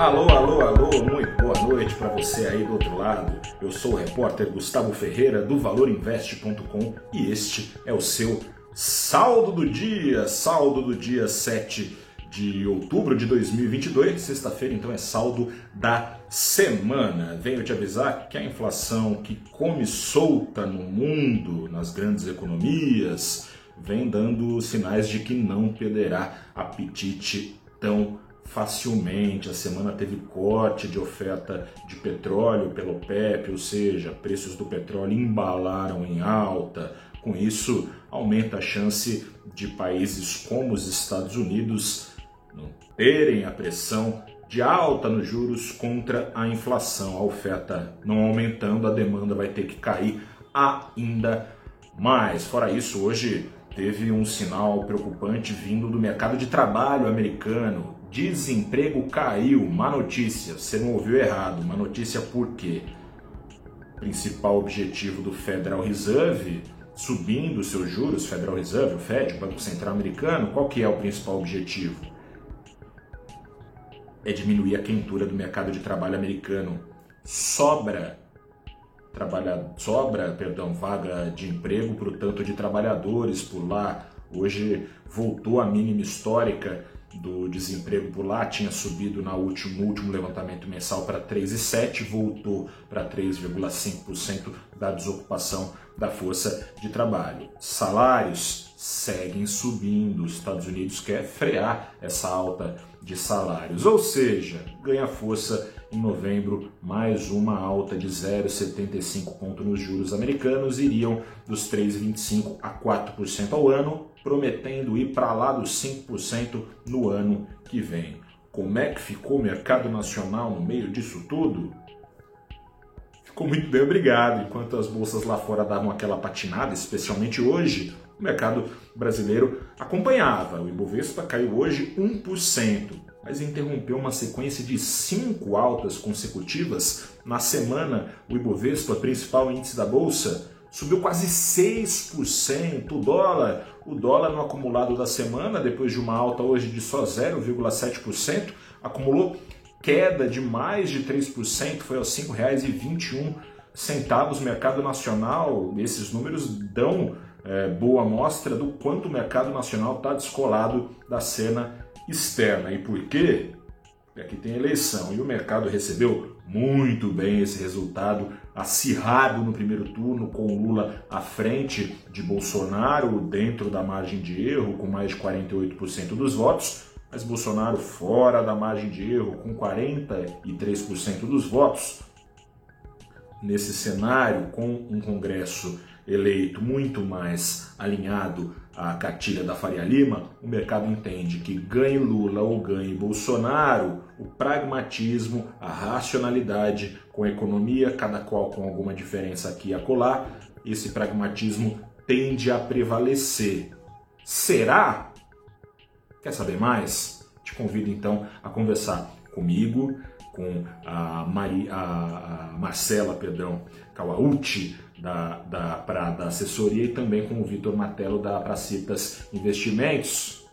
Alô, alô, alô, muito boa noite para você aí do outro lado. Eu sou o repórter Gustavo Ferreira do valorinvest.com e este é o seu saldo do dia, saldo do dia 7 de outubro de 2022, sexta-feira, então é saldo da semana. Venho te avisar que a inflação que come solta no mundo, nas grandes economias, vem dando sinais de que não perderá apetite tão facilmente. A semana teve corte de oferta de petróleo pelo PEP, ou seja, preços do petróleo embalaram em alta. Com isso, aumenta a chance de países como os Estados Unidos não terem a pressão de alta nos juros contra a inflação. A oferta não aumentando, a demanda vai ter que cair ainda mais. Fora isso, hoje teve um sinal preocupante vindo do mercado de trabalho americano. Desemprego caiu, má notícia, você não ouviu errado, má notícia por quê? Principal objetivo do Federal Reserve, subindo seus juros, Federal Reserve, o Fed, o Banco Central Americano, qual que é o principal objetivo? É diminuir a quentura do mercado de trabalho americano. Sobra trabalha, sobra, perdão, vaga de emprego para o tanto de trabalhadores por lá. Hoje voltou a mínima histórica do desemprego por lá, tinha subido na último, no último levantamento mensal para 3,7%, voltou para 3,5% da desocupação da força de trabalho. Salários seguem subindo, os Estados Unidos quer frear essa alta de salários, ou seja, ganha força em novembro, mais uma alta de 0,75 ponto nos juros americanos, iriam dos 3,25 a 4% ao ano, prometendo ir para lá dos 5% no ano que vem. Como é que ficou o mercado nacional no meio disso tudo? Ficou muito bem, obrigado. Enquanto as bolsas lá fora davam aquela patinada, especialmente hoje, o mercado brasileiro acompanhava. O Ibovespa caiu hoje 1% mas interrompeu uma sequência de cinco altas consecutivas. Na semana, o Ibovespa, principal índice da bolsa, subiu quase 6%. O dólar, o dólar no acumulado da semana, depois de uma alta hoje de só 0,7%, acumulou queda de mais de 3%, foi aos R$ 5,21 centavos mercado nacional. Esses números dão é, boa mostra do quanto o mercado nacional está descolado da cena externa. E por quê? Aqui tem eleição e o mercado recebeu muito bem esse resultado, acirrado no primeiro turno, com Lula à frente de Bolsonaro, dentro da margem de erro, com mais de 48% dos votos, mas Bolsonaro fora da margem de erro, com 43% dos votos. Nesse cenário, com um Congresso eleito muito mais alinhado à cartilha da Faria Lima, o mercado entende que ganhe Lula ou ganhe Bolsonaro, o pragmatismo, a racionalidade com a economia, cada qual com alguma diferença aqui e acolá, esse pragmatismo tende a prevalecer. Será? Quer saber mais? Te convido então a conversar comigo, com a, Mari, a, Marcela perdão, Kawauchi, da, da, pra, assessoria, e também com o Vitor Matelo, da Pracitas Investimentos,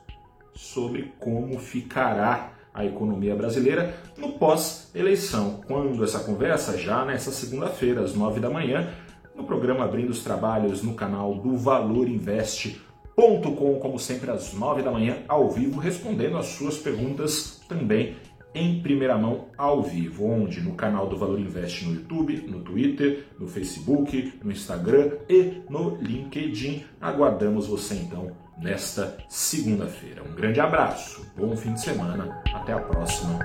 sobre como ficará a economia brasileira no pós-eleição. Quando essa conversa? Já nessa segunda-feira, às nove da manhã, no programa Abrindo os Trabalhos, no canal do Valor Investe. Com, como sempre, às nove da manhã, ao vivo, respondendo as suas perguntas também em primeira mão ao vivo, onde no canal do Valor Invest no YouTube, no Twitter, no Facebook, no Instagram e no LinkedIn. Aguardamos você então nesta segunda-feira. Um grande abraço, bom fim de semana, até a próxima.